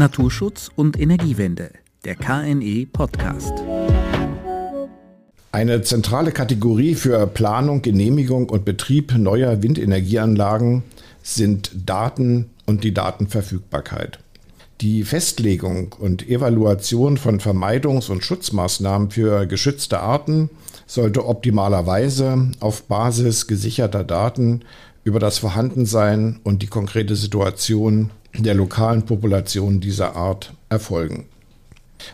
Naturschutz und Energiewende, der KNE Podcast. Eine zentrale Kategorie für Planung, Genehmigung und Betrieb neuer Windenergieanlagen sind Daten und die Datenverfügbarkeit. Die Festlegung und Evaluation von Vermeidungs- und Schutzmaßnahmen für geschützte Arten sollte optimalerweise auf Basis gesicherter Daten über das Vorhandensein und die konkrete Situation der lokalen Population dieser Art erfolgen.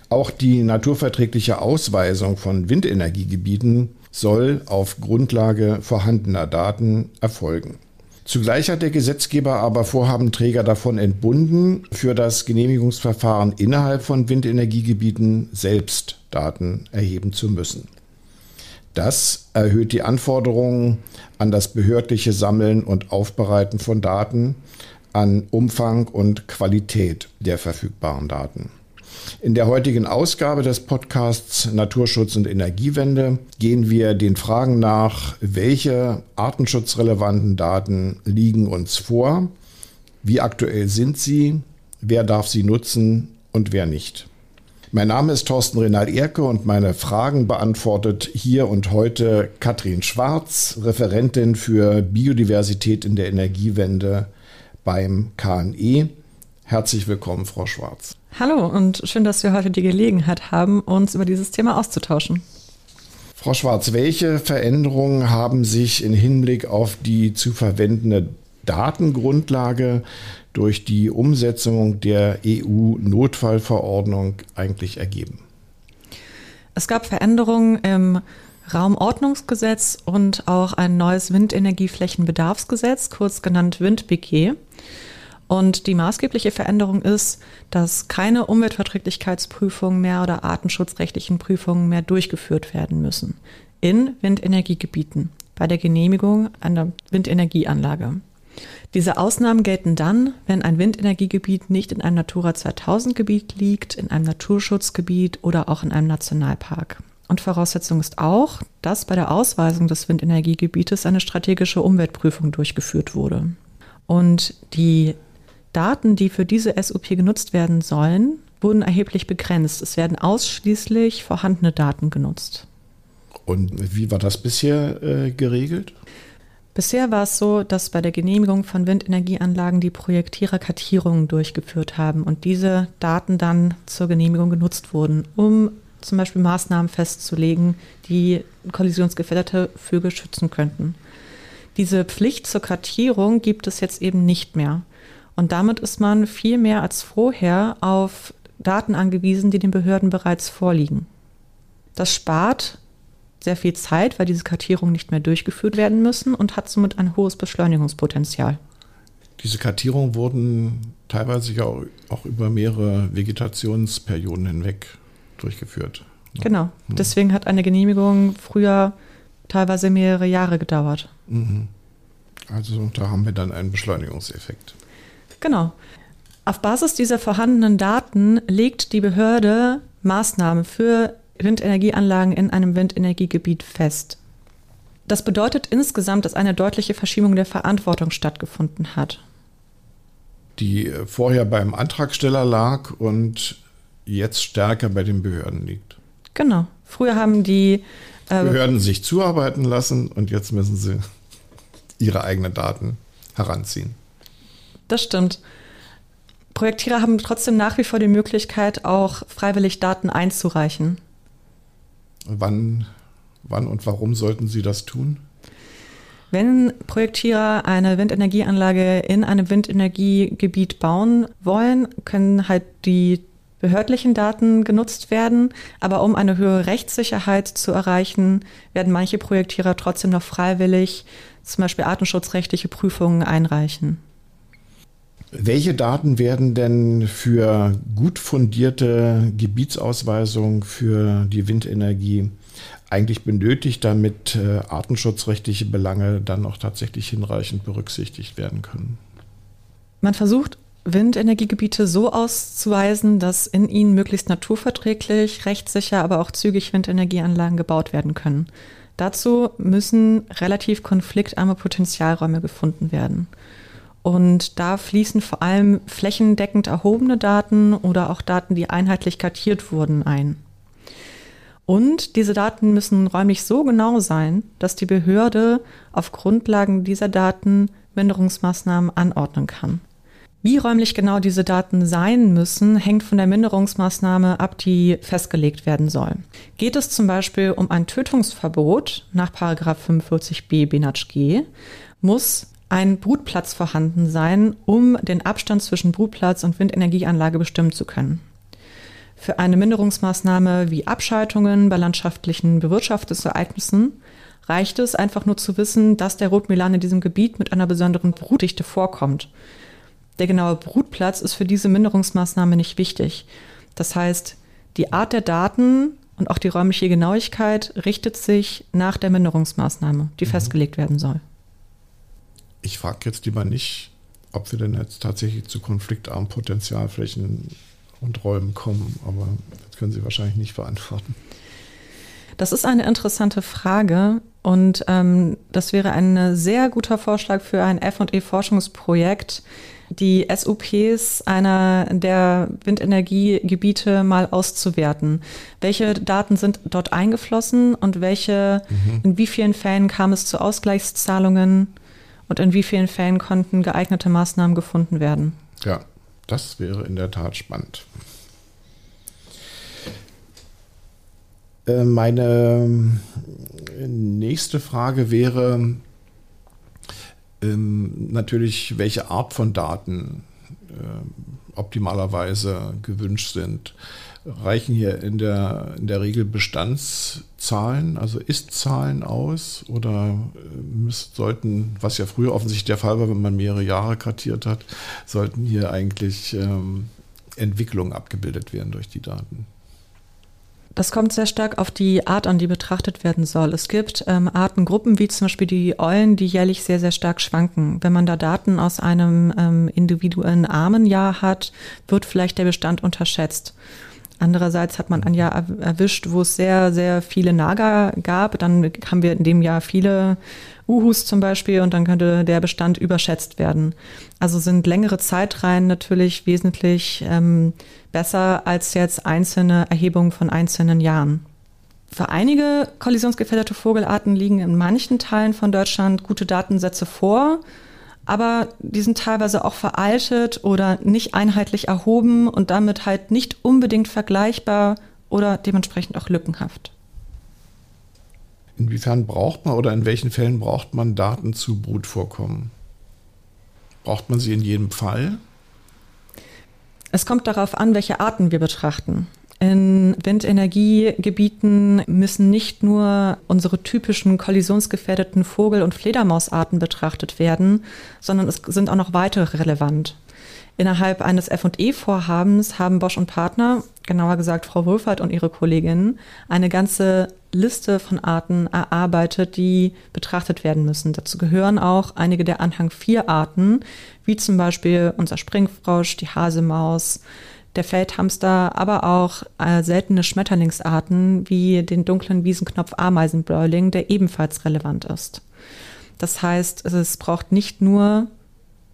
Auch die naturverträgliche Ausweisung von Windenergiegebieten soll auf Grundlage vorhandener Daten erfolgen. Zugleich hat der Gesetzgeber aber Vorhabenträger davon entbunden, für das Genehmigungsverfahren innerhalb von Windenergiegebieten selbst Daten erheben zu müssen. Das erhöht die Anforderungen an das behördliche Sammeln und Aufbereiten von Daten, an Umfang und Qualität der verfügbaren Daten. In der heutigen Ausgabe des Podcasts Naturschutz und Energiewende gehen wir den Fragen nach, welche artenschutzrelevanten Daten liegen uns vor, wie aktuell sind sie, wer darf sie nutzen und wer nicht. Mein Name ist Thorsten Renald Erke und meine Fragen beantwortet hier und heute Katrin Schwarz, Referentin für Biodiversität in der Energiewende beim KNE. Herzlich willkommen, Frau Schwarz. Hallo und schön, dass wir heute die Gelegenheit haben, uns über dieses Thema auszutauschen. Frau Schwarz, welche Veränderungen haben sich im Hinblick auf die zu verwendende Datengrundlage durch die Umsetzung der EU-Notfallverordnung eigentlich ergeben? Es gab Veränderungen im Raumordnungsgesetz und auch ein neues Windenergieflächenbedarfsgesetz, kurz genannt WindBG. Und die maßgebliche Veränderung ist, dass keine Umweltverträglichkeitsprüfungen mehr oder artenschutzrechtlichen Prüfungen mehr durchgeführt werden müssen in Windenergiegebieten bei der Genehmigung einer Windenergieanlage. Diese Ausnahmen gelten dann, wenn ein Windenergiegebiet nicht in einem Natura 2000 Gebiet liegt, in einem Naturschutzgebiet oder auch in einem Nationalpark. Und Voraussetzung ist auch, dass bei der Ausweisung des Windenergiegebietes eine strategische Umweltprüfung durchgeführt wurde. Und die Daten, die für diese SUP genutzt werden sollen, wurden erheblich begrenzt. Es werden ausschließlich vorhandene Daten genutzt. Und wie war das bisher äh, geregelt? Bisher war es so, dass bei der Genehmigung von Windenergieanlagen die Projektierer Kartierungen durchgeführt haben und diese Daten dann zur Genehmigung genutzt wurden, um zum Beispiel Maßnahmen festzulegen, die kollisionsgefährdete Vögel schützen könnten. Diese Pflicht zur Kartierung gibt es jetzt eben nicht mehr. Und damit ist man viel mehr als vorher auf Daten angewiesen, die den Behörden bereits vorliegen. Das spart sehr viel Zeit, weil diese Kartierungen nicht mehr durchgeführt werden müssen und hat somit ein hohes Beschleunigungspotenzial. Diese Kartierungen wurden teilweise ja auch über mehrere Vegetationsperioden hinweg durchgeführt. Genau. Hm. Deswegen hat eine Genehmigung früher teilweise mehrere Jahre gedauert. Mhm. Also da haben wir dann einen Beschleunigungseffekt. Genau. Auf Basis dieser vorhandenen Daten legt die Behörde Maßnahmen für Windenergieanlagen in einem Windenergiegebiet fest. Das bedeutet insgesamt, dass eine deutliche Verschiebung der Verantwortung stattgefunden hat. Die vorher beim Antragsteller lag und jetzt stärker bei den Behörden liegt. Genau. Früher haben die äh, Behörden sich zuarbeiten lassen und jetzt müssen sie ihre eigenen Daten heranziehen. Das stimmt. Projektierer haben trotzdem nach wie vor die Möglichkeit, auch freiwillig Daten einzureichen. Wann, wann und warum sollten sie das tun? Wenn Projektierer eine Windenergieanlage in einem Windenergiegebiet bauen wollen, können halt die behördlichen Daten genutzt werden. Aber um eine höhere Rechtssicherheit zu erreichen, werden manche Projektierer trotzdem noch freiwillig zum Beispiel artenschutzrechtliche Prüfungen einreichen. Welche Daten werden denn für gut fundierte Gebietsausweisung für die Windenergie eigentlich benötigt, damit äh, artenschutzrechtliche Belange dann auch tatsächlich hinreichend berücksichtigt werden können? Man versucht Windenergiegebiete so auszuweisen, dass in ihnen möglichst naturverträglich, rechtssicher, aber auch zügig Windenergieanlagen gebaut werden können. Dazu müssen relativ konfliktarme Potenzialräume gefunden werden. Und da fließen vor allem flächendeckend erhobene Daten oder auch Daten, die einheitlich kartiert wurden, ein. Und diese Daten müssen räumlich so genau sein, dass die Behörde auf Grundlagen dieser Daten Minderungsmaßnahmen anordnen kann. Wie räumlich genau diese Daten sein müssen, hängt von der Minderungsmaßnahme ab, die festgelegt werden soll. Geht es zum Beispiel um ein Tötungsverbot nach 45b BNatsch muss ein Brutplatz vorhanden sein, um den Abstand zwischen Brutplatz und Windenergieanlage bestimmen zu können. Für eine Minderungsmaßnahme wie Abschaltungen bei landschaftlichen Bewirtschaftungsereignissen reicht es einfach nur zu wissen, dass der Rotmilan in diesem Gebiet mit einer besonderen Brutdichte vorkommt. Der genaue Brutplatz ist für diese Minderungsmaßnahme nicht wichtig. Das heißt, die Art der Daten und auch die räumliche Genauigkeit richtet sich nach der Minderungsmaßnahme, die mhm. festgelegt werden soll. Ich frage jetzt lieber nicht, ob wir denn jetzt tatsächlich zu konfliktarmen Potenzialflächen und Räumen kommen, aber das können Sie wahrscheinlich nicht beantworten. Das ist eine interessante Frage und ähm, das wäre ein sehr guter Vorschlag für ein FE-Forschungsprojekt, die SUPs einer der Windenergiegebiete mal auszuwerten. Welche Daten sind dort eingeflossen und welche, mhm. in wie vielen Fällen kam es zu Ausgleichszahlungen und in wie vielen Fällen konnten geeignete Maßnahmen gefunden werden? Ja, das wäre in der Tat spannend. Äh, meine nächste Frage wäre ähm, natürlich, welche Art von Daten äh, optimalerweise gewünscht sind. Reichen hier in der, in der Regel Bestandszahlen, also Ist-Zahlen aus oder äh, müssen, sollten, was ja früher offensichtlich der Fall war, wenn man mehrere Jahre kartiert hat, sollten hier eigentlich ähm, Entwicklungen abgebildet werden durch die Daten? Das kommt sehr stark auf die Art an, die betrachtet werden soll. Es gibt ähm, Artengruppen wie zum Beispiel die Eulen, die jährlich sehr, sehr stark schwanken. Wenn man da Daten aus einem ähm, individuellen Armenjahr hat, wird vielleicht der Bestand unterschätzt. Andererseits hat man ein Jahr erwischt, wo es sehr, sehr viele Nager gab. Dann haben wir in dem Jahr viele Uhus zum Beispiel und dann könnte der Bestand überschätzt werden. Also sind längere Zeitreihen natürlich wesentlich ähm, besser als jetzt einzelne Erhebungen von einzelnen Jahren. Für einige kollisionsgefährdete Vogelarten liegen in manchen Teilen von Deutschland gute Datensätze vor aber die sind teilweise auch veraltet oder nicht einheitlich erhoben und damit halt nicht unbedingt vergleichbar oder dementsprechend auch lückenhaft. Inwiefern braucht man oder in welchen Fällen braucht man Daten zu Brutvorkommen? Braucht man sie in jedem Fall? Es kommt darauf an, welche Arten wir betrachten. In Windenergiegebieten müssen nicht nur unsere typischen kollisionsgefährdeten Vogel- und Fledermausarten betrachtet werden, sondern es sind auch noch weitere relevant. Innerhalb eines FE-Vorhabens haben Bosch und Partner, genauer gesagt Frau Wohlfahrt und ihre Kolleginnen, eine ganze Liste von Arten erarbeitet, die betrachtet werden müssen. Dazu gehören auch einige der Anhang 4 Arten, wie zum Beispiel unser Springfrosch, die Hasemaus, der Feldhamster, aber auch äh, seltene Schmetterlingsarten wie den dunklen Wiesenknopf Ameisenbläuling, der ebenfalls relevant ist. Das heißt, es braucht nicht nur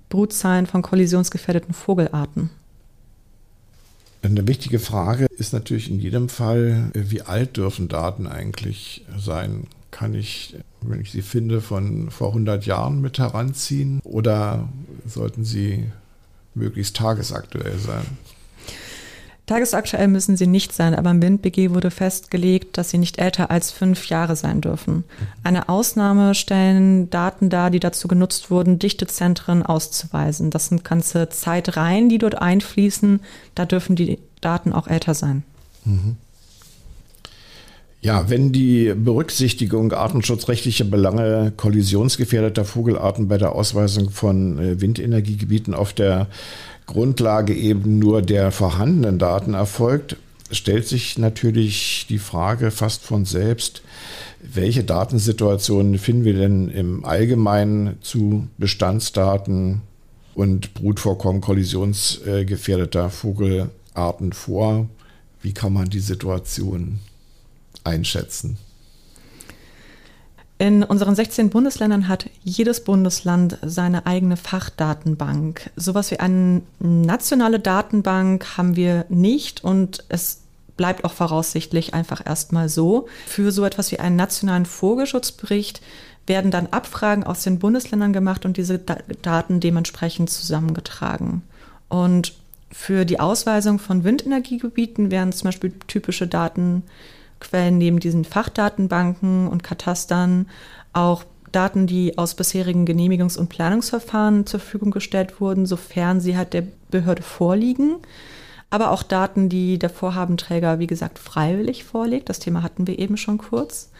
Brutzahlen von kollisionsgefährdeten Vogelarten. Eine wichtige Frage ist natürlich in jedem Fall, wie alt dürfen Daten eigentlich sein? Kann ich, wenn ich sie finde, von vor 100 Jahren mit heranziehen oder sollten sie möglichst tagesaktuell sein? Tagesaktuell müssen sie nicht sein, aber im WindBG wurde festgelegt, dass sie nicht älter als fünf Jahre sein dürfen. Eine Ausnahme stellen Daten dar, die dazu genutzt wurden, Dichtezentren auszuweisen. Das sind ganze Zeitreihen, die dort einfließen. Da dürfen die Daten auch älter sein. Mhm. Ja, wenn die Berücksichtigung artenschutzrechtlicher Belange kollisionsgefährdeter Vogelarten bei der Ausweisung von äh, Windenergiegebieten auf der Grundlage eben nur der vorhandenen Daten erfolgt, stellt sich natürlich die Frage fast von selbst, welche Datensituationen finden wir denn im Allgemeinen zu Bestandsdaten und Brutvorkommen kollisionsgefährdeter Vogelarten vor? Wie kann man die Situation einschätzen? In unseren 16 Bundesländern hat jedes Bundesland seine eigene Fachdatenbank. Sowas wie eine nationale Datenbank haben wir nicht und es bleibt auch voraussichtlich einfach erstmal so. Für so etwas wie einen nationalen Vogelschutzbericht werden dann Abfragen aus den Bundesländern gemacht und diese Daten dementsprechend zusammengetragen. Und für die Ausweisung von Windenergiegebieten werden zum Beispiel typische Datenquellen neben diesen Fachdatenbanken und Katastern auch Daten, die aus bisherigen Genehmigungs- und Planungsverfahren zur Verfügung gestellt wurden, sofern sie halt der Behörde vorliegen. Aber auch Daten, die der Vorhabenträger, wie gesagt, freiwillig vorlegt. Das Thema hatten wir eben schon kurz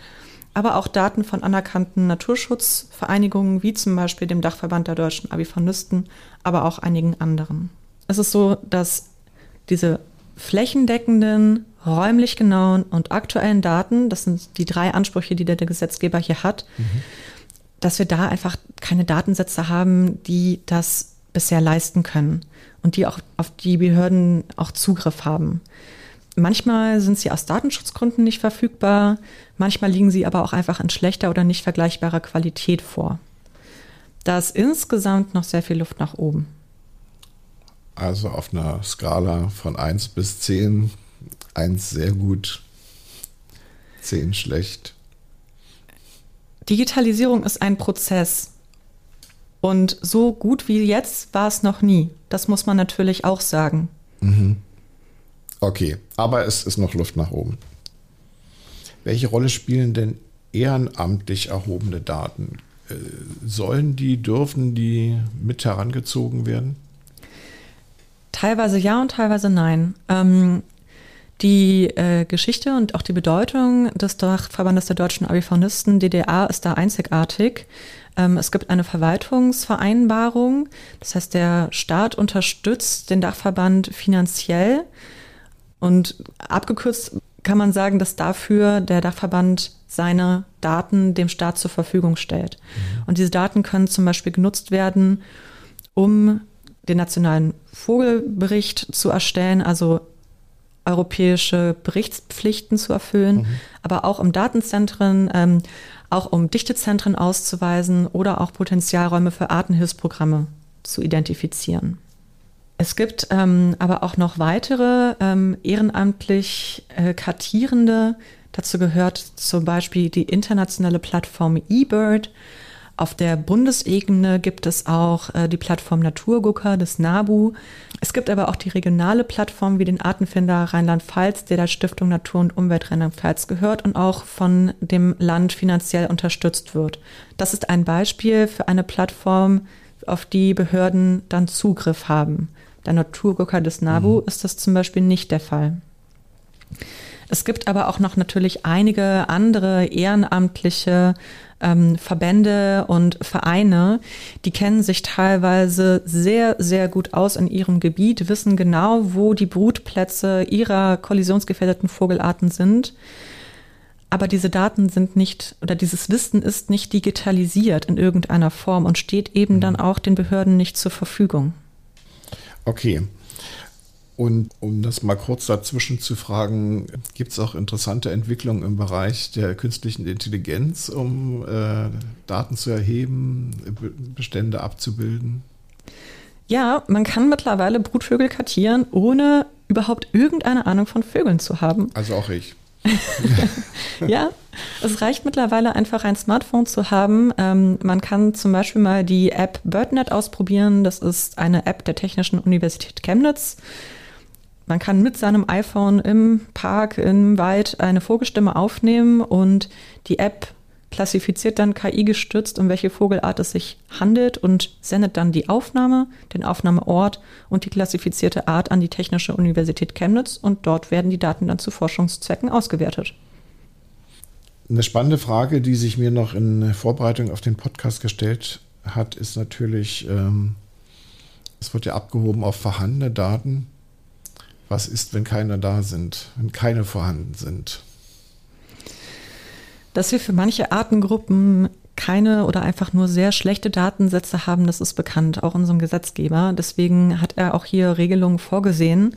aber auch Daten von anerkannten Naturschutzvereinigungen, wie zum Beispiel dem Dachverband der deutschen Abifaunisten, aber auch einigen anderen. Es ist so, dass diese flächendeckenden, räumlich genauen und aktuellen Daten, das sind die drei Ansprüche, die der, Gesetzgeber hier hat, mhm. dass wir da einfach keine Datensätze haben, die das bisher leisten können und die auch auf die Behörden auch Zugriff haben. Manchmal sind sie aus Datenschutzgründen nicht verfügbar, manchmal liegen sie aber auch einfach in schlechter oder nicht vergleichbarer Qualität vor. Da ist insgesamt noch sehr viel Luft nach oben. Also auf einer Skala von 1 bis 10, 1 sehr gut, 10 schlecht. Digitalisierung ist ein Prozess. Und so gut wie jetzt war es noch nie. Das muss man natürlich auch sagen. Mhm. Okay, aber es ist noch Luft nach oben. Welche Rolle spielen denn ehrenamtlich erhobene Daten? Äh, sollen die, dürfen die mit herangezogen werden? Teilweise ja und teilweise nein. Ähm, die äh, Geschichte und auch die Bedeutung des Dachverbandes der deutschen Abifaunisten DDR ist da einzigartig. Ähm, es gibt eine Verwaltungsvereinbarung, das heißt, der Staat unterstützt den Dachverband finanziell und abgekürzt kann man sagen, dass dafür der Dachverband seine Daten dem Staat zur Verfügung stellt. Mhm. Und diese Daten können zum Beispiel genutzt werden, um den nationalen Vogelbericht zu erstellen, also europäische Berichtspflichten zu erfüllen, mhm. aber auch um Datenzentren, ähm, auch um Dichtezentren auszuweisen oder auch Potenzialräume für Artenhilfsprogramme zu identifizieren. Es gibt ähm, aber auch noch weitere ähm, ehrenamtlich äh, Kartierende. Dazu gehört zum Beispiel die internationale Plattform eBird. Auf der Bundesebene gibt es auch äh, die Plattform Naturgucker des NABU. Es gibt aber auch die regionale Plattform wie den Artenfinder Rheinland-Pfalz, der der Stiftung Natur und Umwelt Rheinland-Pfalz gehört und auch von dem Land finanziell unterstützt wird. Das ist ein Beispiel für eine Plattform, auf die Behörden dann Zugriff haben. Der Naturgucker des NABU mhm. ist das zum Beispiel nicht der Fall. Es gibt aber auch noch natürlich einige andere ehrenamtliche ähm, Verbände und Vereine, die kennen sich teilweise sehr, sehr gut aus in ihrem Gebiet, wissen genau, wo die Brutplätze ihrer kollisionsgefährdeten Vogelarten sind. Aber diese Daten sind nicht oder dieses Wissen ist nicht digitalisiert in irgendeiner Form und steht eben mhm. dann auch den Behörden nicht zur Verfügung. Okay. Und um das mal kurz dazwischen zu fragen, gibt es auch interessante Entwicklungen im Bereich der künstlichen Intelligenz, um äh, Daten zu erheben, Bestände abzubilden? Ja, man kann mittlerweile Brutvögel kartieren, ohne überhaupt irgendeine Ahnung von Vögeln zu haben. Also auch ich. ja, es reicht mittlerweile einfach ein Smartphone zu haben. Ähm, man kann zum Beispiel mal die App BirdNet ausprobieren. Das ist eine App der Technischen Universität Chemnitz. Man kann mit seinem iPhone im Park, im Wald eine Vogelstimme aufnehmen und die App klassifiziert dann KI gestützt, um welche Vogelart es sich handelt und sendet dann die Aufnahme, den Aufnahmeort und die klassifizierte Art an die Technische Universität Chemnitz und dort werden die Daten dann zu Forschungszwecken ausgewertet. Eine spannende Frage, die sich mir noch in Vorbereitung auf den Podcast gestellt hat, ist natürlich, ähm, es wird ja abgehoben auf vorhandene Daten. Was ist, wenn keine da sind, wenn keine vorhanden sind? Dass wir für manche Artengruppen keine oder einfach nur sehr schlechte Datensätze haben, das ist bekannt, auch unserem Gesetzgeber. Deswegen hat er auch hier Regelungen vorgesehen.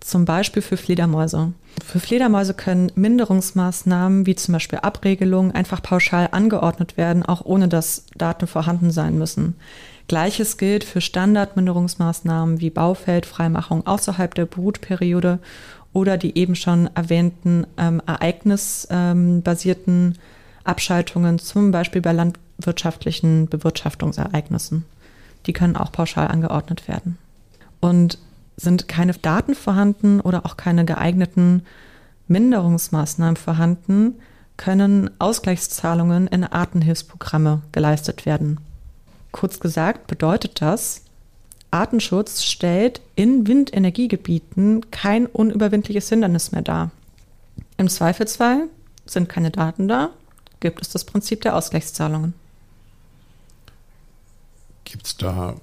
zum Beispiel für Fledermäuse. Für Fledermäuse können Minderungsmaßnahmen wie zum Beispiel Abregelungen einfach pauschal angeordnet werden, auch ohne dass Daten vorhanden sein müssen. Gleiches gilt für Standardminderungsmaßnahmen wie Baufeldfreimachung außerhalb der Brutperiode oder die eben schon erwähnten ähm, ereignisbasierten Abschaltungen, zum Beispiel bei landwirtschaftlichen Bewirtschaftungsereignissen. Die können auch pauschal angeordnet werden. Und sind keine Daten vorhanden oder auch keine geeigneten Minderungsmaßnahmen vorhanden, können Ausgleichszahlungen in Artenhilfsprogramme geleistet werden. Kurz gesagt bedeutet das, Artenschutz stellt in Windenergiegebieten kein unüberwindliches Hindernis mehr dar. Im Zweifelsfall sind keine Daten da, gibt es das Prinzip der Ausgleichszahlungen. Gibt es da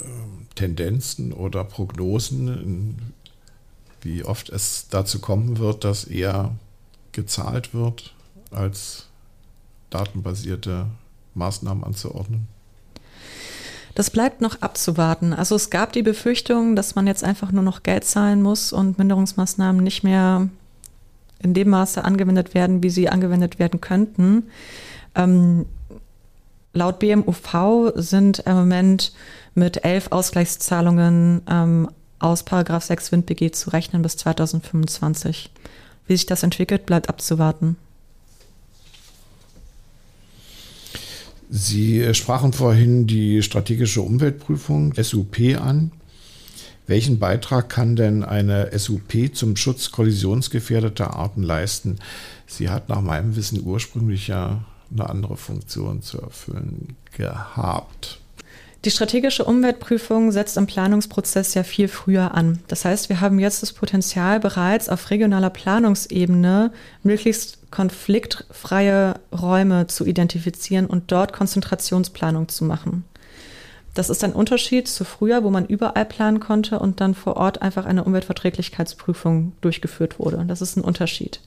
äh, Tendenzen oder Prognosen, wie oft es dazu kommen wird, dass eher gezahlt wird, als datenbasierte Maßnahmen anzuordnen? Das bleibt noch abzuwarten. Also es gab die Befürchtung, dass man jetzt einfach nur noch Geld zahlen muss und Minderungsmaßnahmen nicht mehr in dem Maße angewendet werden, wie sie angewendet werden könnten. Ähm, laut BMUV sind im Moment mit elf Ausgleichszahlungen ähm, aus Paragraph 6 WindBG zu rechnen bis 2025. Wie sich das entwickelt, bleibt abzuwarten. Sie sprachen vorhin die strategische Umweltprüfung SUP an. Welchen Beitrag kann denn eine SUP zum Schutz kollisionsgefährdeter Arten leisten? Sie hat nach meinem Wissen ursprünglich ja eine andere Funktion zu erfüllen gehabt. Die strategische Umweltprüfung setzt im Planungsprozess ja viel früher an. Das heißt, wir haben jetzt das Potenzial, bereits auf regionaler Planungsebene möglichst konfliktfreie Räume zu identifizieren und dort Konzentrationsplanung zu machen. Das ist ein Unterschied zu früher, wo man überall planen konnte und dann vor Ort einfach eine Umweltverträglichkeitsprüfung durchgeführt wurde. Das ist ein Unterschied.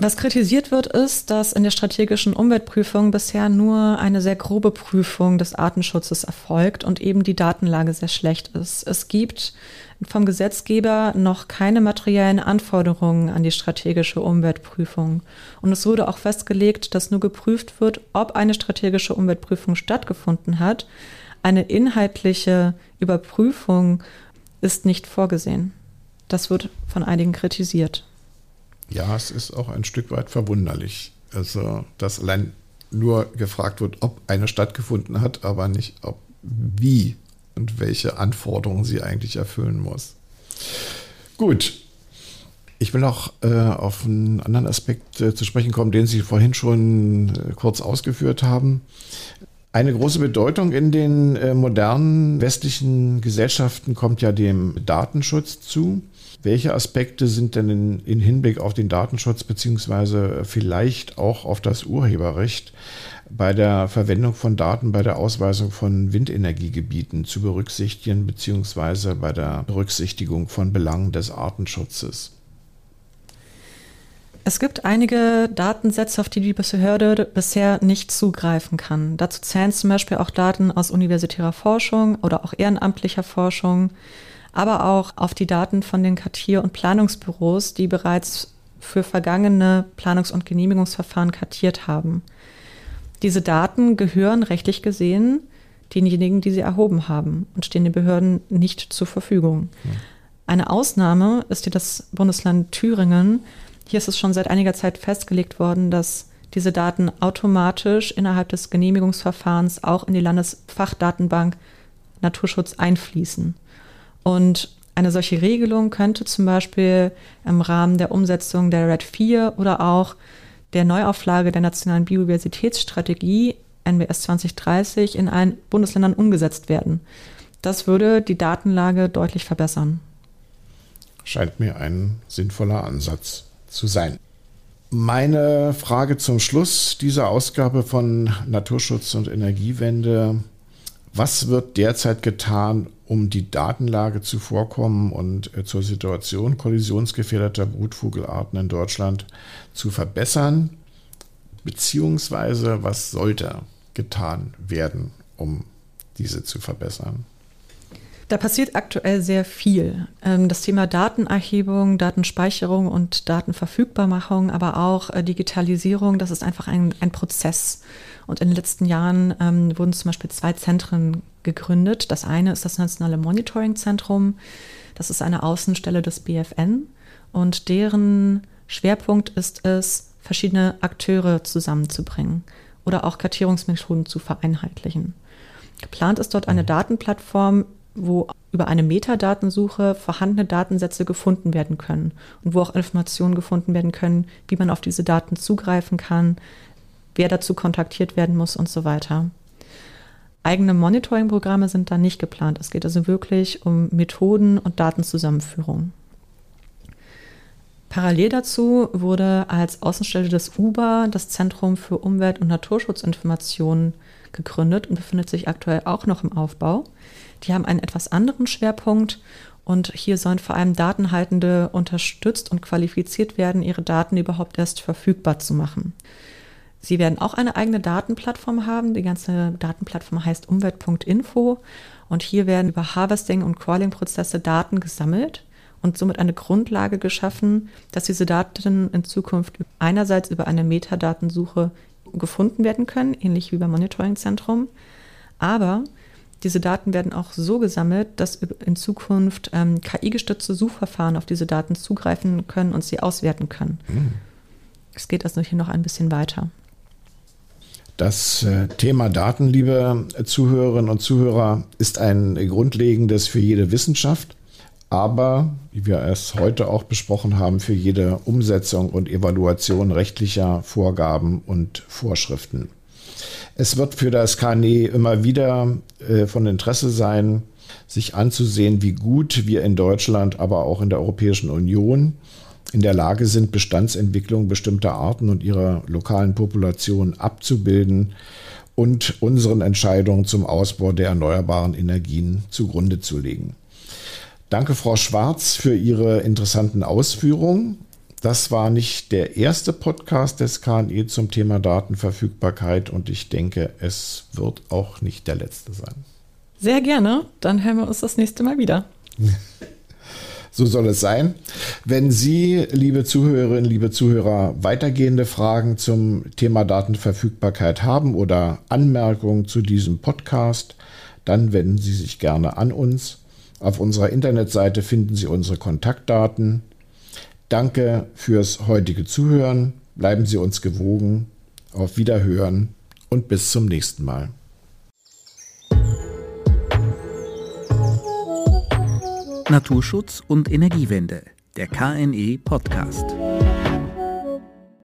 Was kritisiert wird, ist, dass in der strategischen Umweltprüfung bisher nur eine sehr grobe Prüfung des Artenschutzes erfolgt und eben die Datenlage sehr schlecht ist. Es gibt vom Gesetzgeber noch keine materiellen Anforderungen an die strategische Umweltprüfung. Und es wurde auch festgelegt, dass nur geprüft wird, ob eine strategische Umweltprüfung stattgefunden hat. Eine inhaltliche Überprüfung ist nicht vorgesehen. Das wird von einigen kritisiert. Ja, es ist auch ein Stück weit verwunderlich. Also, dass allein nur gefragt wird, ob eine stattgefunden hat, aber nicht ob wie und welche Anforderungen sie eigentlich erfüllen muss. Gut. Ich will noch äh, auf einen anderen Aspekt äh, zu sprechen kommen, den Sie vorhin schon äh, kurz ausgeführt haben. Eine große Bedeutung in den äh, modernen westlichen Gesellschaften kommt ja dem Datenschutz zu. Welche Aspekte sind denn in, in Hinblick auf den Datenschutz beziehungsweise vielleicht auch auf das Urheberrecht bei der Verwendung von Daten bei der Ausweisung von Windenergiegebieten zu berücksichtigen beziehungsweise bei der Berücksichtigung von Belangen des Artenschutzes? Es gibt einige Datensätze, auf die die Behörde bisher nicht zugreifen kann. Dazu zählen zum Beispiel auch Daten aus universitärer Forschung oder auch ehrenamtlicher Forschung, aber auch auf die Daten von den Kartier- und Planungsbüros, die bereits für vergangene Planungs- und Genehmigungsverfahren kartiert haben. Diese Daten gehören rechtlich gesehen denjenigen, die sie erhoben haben und stehen den Behörden nicht zur Verfügung. Eine Ausnahme ist hier das Bundesland Thüringen. Hier ist es schon seit einiger Zeit festgelegt worden, dass diese Daten automatisch innerhalb des Genehmigungsverfahrens auch in die Landesfachdatenbank Naturschutz einfließen. Und eine solche Regelung könnte zum Beispiel im Rahmen der Umsetzung der RED 4 oder auch der Neuauflage der nationalen Biodiversitätsstrategie NBS 2030 in allen Bundesländern umgesetzt werden. Das würde die Datenlage deutlich verbessern. Scheint mir ein sinnvoller Ansatz zu sein. Meine Frage zum Schluss dieser Ausgabe von Naturschutz und Energiewende. Was wird derzeit getan, um die Datenlage zu Vorkommen und äh, zur Situation kollisionsgefährdeter Brutvogelarten in Deutschland zu verbessern? Beziehungsweise was sollte getan werden, um diese zu verbessern? Da passiert aktuell sehr viel. Ähm, das Thema Datenerhebung, Datenspeicherung und Datenverfügbarmachung, aber auch äh, Digitalisierung, das ist einfach ein, ein Prozess. Und in den letzten Jahren ähm, wurden zum Beispiel zwei Zentren gegründet. Das eine ist das Nationale Monitoring-Zentrum. Das ist eine Außenstelle des BFN. Und deren Schwerpunkt ist es, verschiedene Akteure zusammenzubringen oder auch Kartierungsmethoden zu vereinheitlichen. Geplant ist dort eine mhm. Datenplattform, wo über eine Metadatensuche vorhandene Datensätze gefunden werden können und wo auch Informationen gefunden werden können, wie man auf diese Daten zugreifen kann, wer dazu kontaktiert werden muss und so weiter. Eigene Monitoring-Programme sind da nicht geplant. Es geht also wirklich um Methoden und Datenzusammenführung. Parallel dazu wurde als Außenstelle des UBA das Zentrum für Umwelt- und Naturschutzinformationen gegründet und befindet sich aktuell auch noch im Aufbau. Die haben einen etwas anderen Schwerpunkt und hier sollen vor allem Datenhaltende unterstützt und qualifiziert werden, ihre Daten überhaupt erst verfügbar zu machen. Sie werden auch eine eigene Datenplattform haben. Die ganze Datenplattform heißt umwelt.info und hier werden über Harvesting und Crawling-Prozesse Daten gesammelt und somit eine Grundlage geschaffen, dass diese Daten in Zukunft einerseits über eine Metadatensuche gefunden werden können, ähnlich wie beim Monitoring-Zentrum, aber diese Daten werden auch so gesammelt, dass in Zukunft ähm, KI-gestützte Suchverfahren auf diese Daten zugreifen können und sie auswerten können. Mhm. Es geht also hier noch ein bisschen weiter. Das äh, Thema Daten, liebe Zuhörerinnen und Zuhörer, ist ein grundlegendes für jede Wissenschaft, aber, wie wir es heute auch besprochen haben, für jede Umsetzung und Evaluation rechtlicher Vorgaben und Vorschriften. Es wird für das KNE immer wieder äh, von Interesse sein, sich anzusehen, wie gut wir in Deutschland, aber auch in der Europäischen Union in der Lage sind, Bestandsentwicklung bestimmter Arten und ihrer lokalen Population abzubilden und unseren Entscheidungen zum Ausbau der erneuerbaren Energien zugrunde zu legen. Danke, Frau Schwarz, für Ihre interessanten Ausführungen. Das war nicht der erste Podcast des KNE zum Thema Datenverfügbarkeit und ich denke, es wird auch nicht der letzte sein. Sehr gerne. Dann hören wir uns das nächste Mal wieder. So soll es sein. Wenn Sie, liebe Zuhörerinnen, liebe Zuhörer, weitergehende Fragen zum Thema Datenverfügbarkeit haben oder Anmerkungen zu diesem Podcast, dann wenden Sie sich gerne an uns. Auf unserer Internetseite finden Sie unsere Kontaktdaten. Danke fürs heutige Zuhören. Bleiben Sie uns gewogen. Auf Wiederhören und bis zum nächsten Mal. Naturschutz und Energiewende, der KNE Podcast.